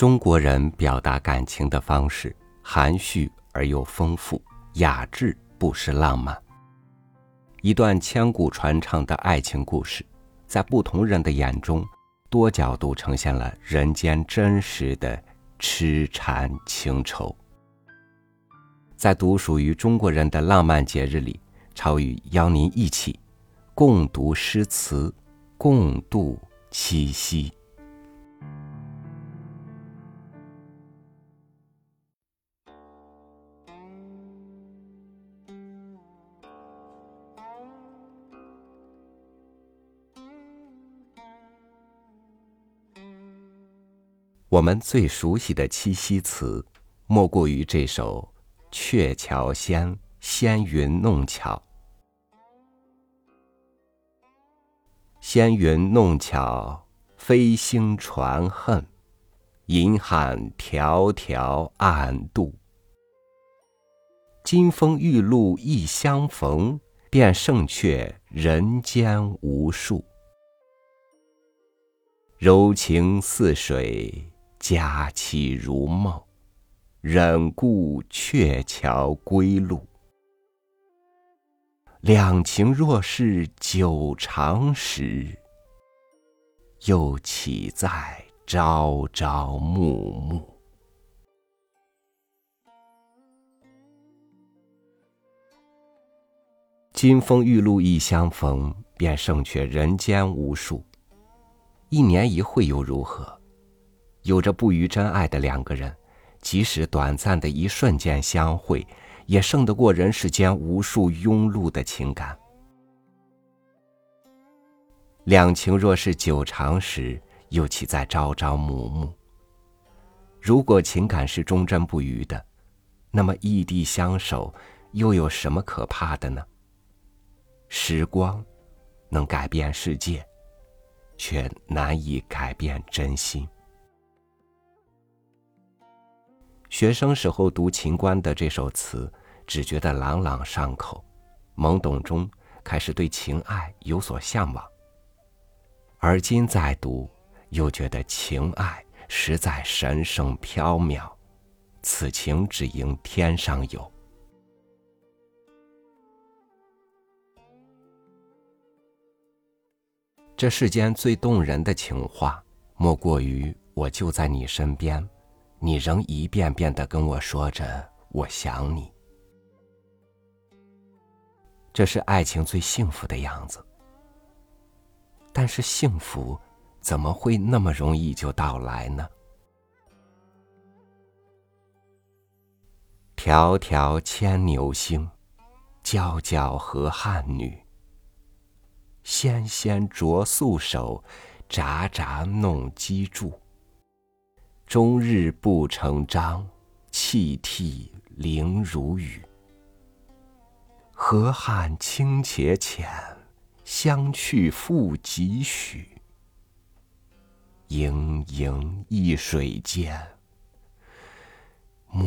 中国人表达感情的方式含蓄而又丰富，雅致不失浪漫。一段千古传唱的爱情故事，在不同人的眼中，多角度呈现了人间真实的痴缠情愁。在独属于中国人的浪漫节日里，超宇邀您一起共读诗词，共度七夕。我们最熟悉的七夕词，莫过于这首《鹊桥仙·纤云弄巧》。纤云弄巧，飞星传恨，银汉迢迢暗度。金风玉露一相逢，便胜却人间无数。柔情似水。佳期如梦，忍顾鹊桥归路。两情若是久长时，又岂在朝朝暮暮？金风玉露一相逢，便胜却人间无数。一年一会又如何？有着不渝真爱的两个人，即使短暂的一瞬间相会，也胜得过人世间无数庸碌的情感。两情若是久长时，又岂在朝朝暮暮？如果情感是忠贞不渝的，那么异地相守又有什么可怕的呢？时光能改变世界，却难以改变真心。学生时候读秦观的这首词，只觉得朗朗上口，懵懂中开始对情爱有所向往。而今再读，又觉得情爱实在神圣飘渺，此情只应天上有。这世间最动人的情话，莫过于我就在你身边。你仍一遍遍的跟我说着“我想你”，这是爱情最幸福的样子。但是幸福怎么会那么容易就到来呢？迢迢牵牛星，皎皎河汉女。纤纤擢素手，札札弄机杼。终日不成章，泣涕零如雨。河汉清且浅，相去复几许？盈盈一水间，脉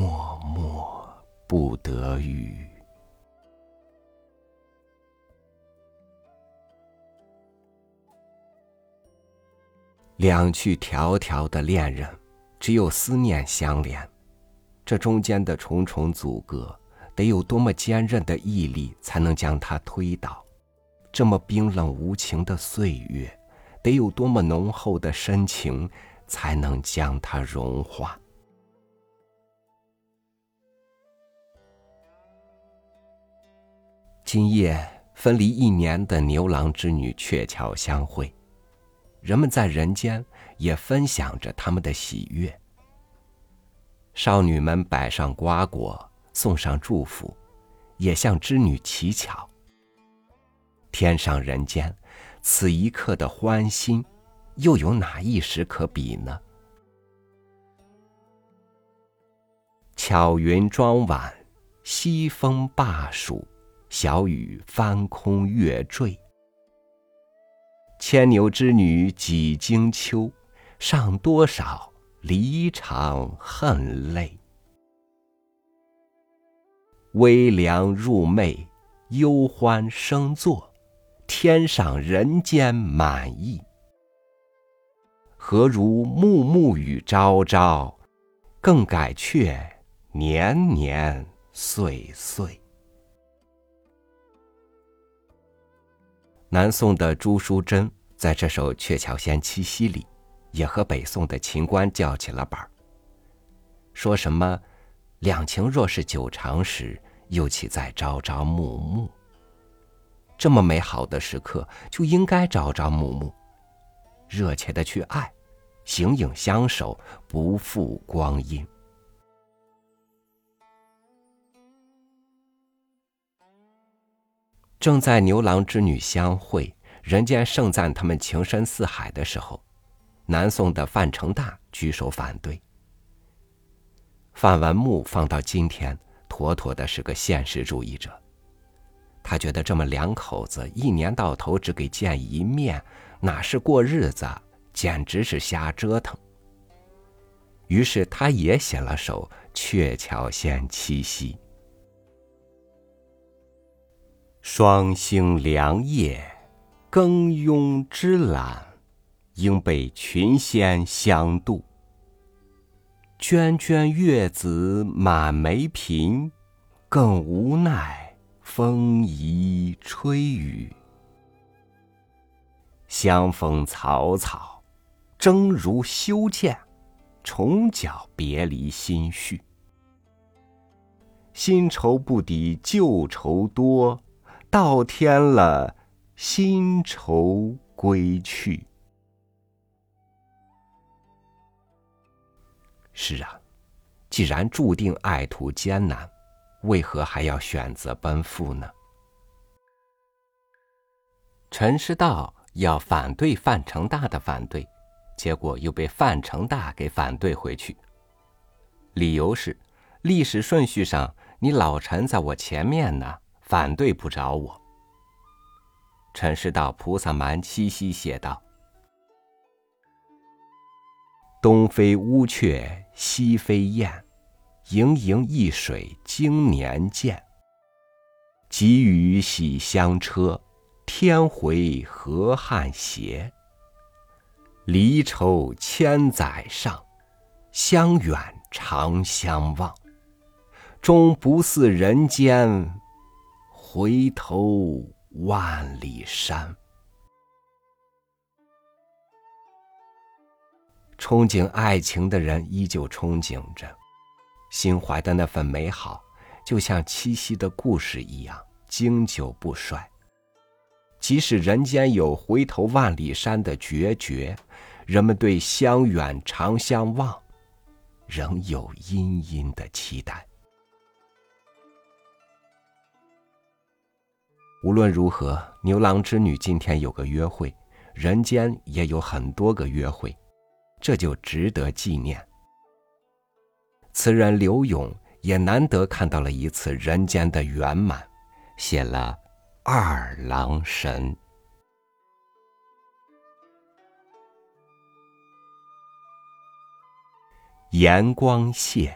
脉不得语。两去迢迢的恋人。只有思念相连，这中间的重重阻隔，得有多么坚韧的毅力才能将它推倒？这么冰冷无情的岁月，得有多么浓厚的深情才能将它融化？今夜分离一年的牛郎织女鹊桥相会。人们在人间也分享着他们的喜悦。少女们摆上瓜果，送上祝福，也向织女乞巧。天上人间，此一刻的欢欣，又有哪一时可比呢？巧云妆晚，西风罢暑，小雨翻空月坠。牵牛织女几经秋，上多少离肠恨泪。微凉入寐，忧欢生作，天上人间满意。何如暮暮与朝朝，更改却年年岁岁。南宋的朱淑珍在这首《鹊桥仙七夕》里，也和北宋的秦观叫起了板儿，说什么“两情若是久长时，又岂在朝朝暮暮”。这么美好的时刻，就应该朝朝暮暮，热切的去爱，形影相守，不负光阴。正在牛郎织女相会，人间盛赞他们情深似海的时候，南宋的范成大举手反对。范文穆放到今天，妥妥的是个现实主义者。他觉得这么两口子一年到头只给见一面，哪是过日子，简直是瞎折腾。于是他也写了首《鹊桥仙七夕》。双星凉夜，更慵之懒，应被群仙相度。涓涓月子满眉颦，更无奈风移吹雨。相逢草草，争如修剑，重搅别离心绪。新愁不抵旧愁多。倒添了新愁归去。是啊，既然注定爱途艰难，为何还要选择奔赴呢？陈师道要反对范成大的反对，结果又被范成大给反对回去。理由是，历史顺序上你老陈在我前面呢。反对不着我。陈师道《菩萨蛮七夕》写道：“东飞乌鹊西飞雁，盈盈一水经年见。急雨洗香车，天回河汉斜。离愁千载上，相远长相望。终不似人间。”回头万里山，憧憬爱情的人依旧憧憬着，心怀的那份美好，就像七夕的故事一样经久不衰。即使人间有回头万里山的决绝，人们对相远长相望，仍有殷殷的期待。无论如何，牛郎织女今天有个约会，人间也有很多个约会，这就值得纪念。词人刘永也难得看到了一次人间的圆满，写了《二郎神》。阳光泻，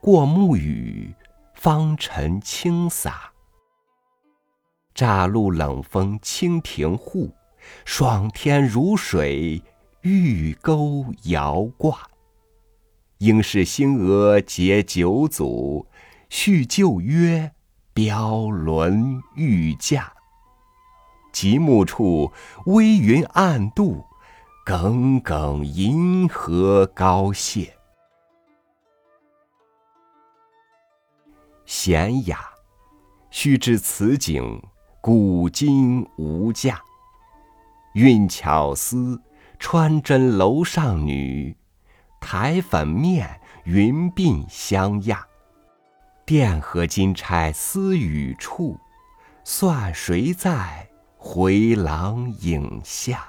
过暮雨，芳尘轻洒。乍露冷风清庭户，爽天如水玉钩遥挂。应是新娥结九祖，续旧约标轮欲驾。极目处微云暗渡，耿耿银河高泻。娴雅，须知此景。古今无价，运巧思，穿针楼上女，台粉面，云鬓相压。钿合金钗丝雨处，算谁在回廊影下？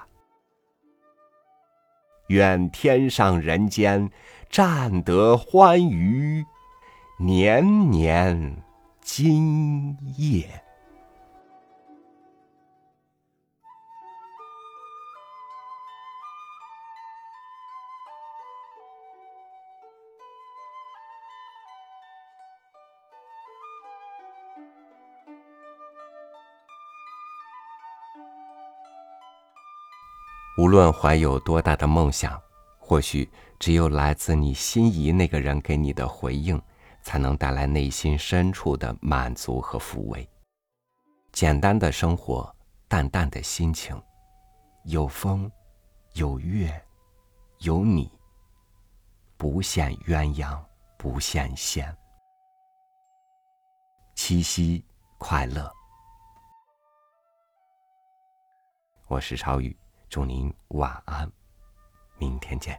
愿天上人间，占得欢娱，年年今夜。无论怀有多大的梦想，或许只有来自你心仪那个人给你的回应，才能带来内心深处的满足和抚慰。简单的生活，淡淡的心情，有风，有月，有你。不羡鸳鸯不羡仙。七夕快乐！我是超宇，祝您晚安，明天见。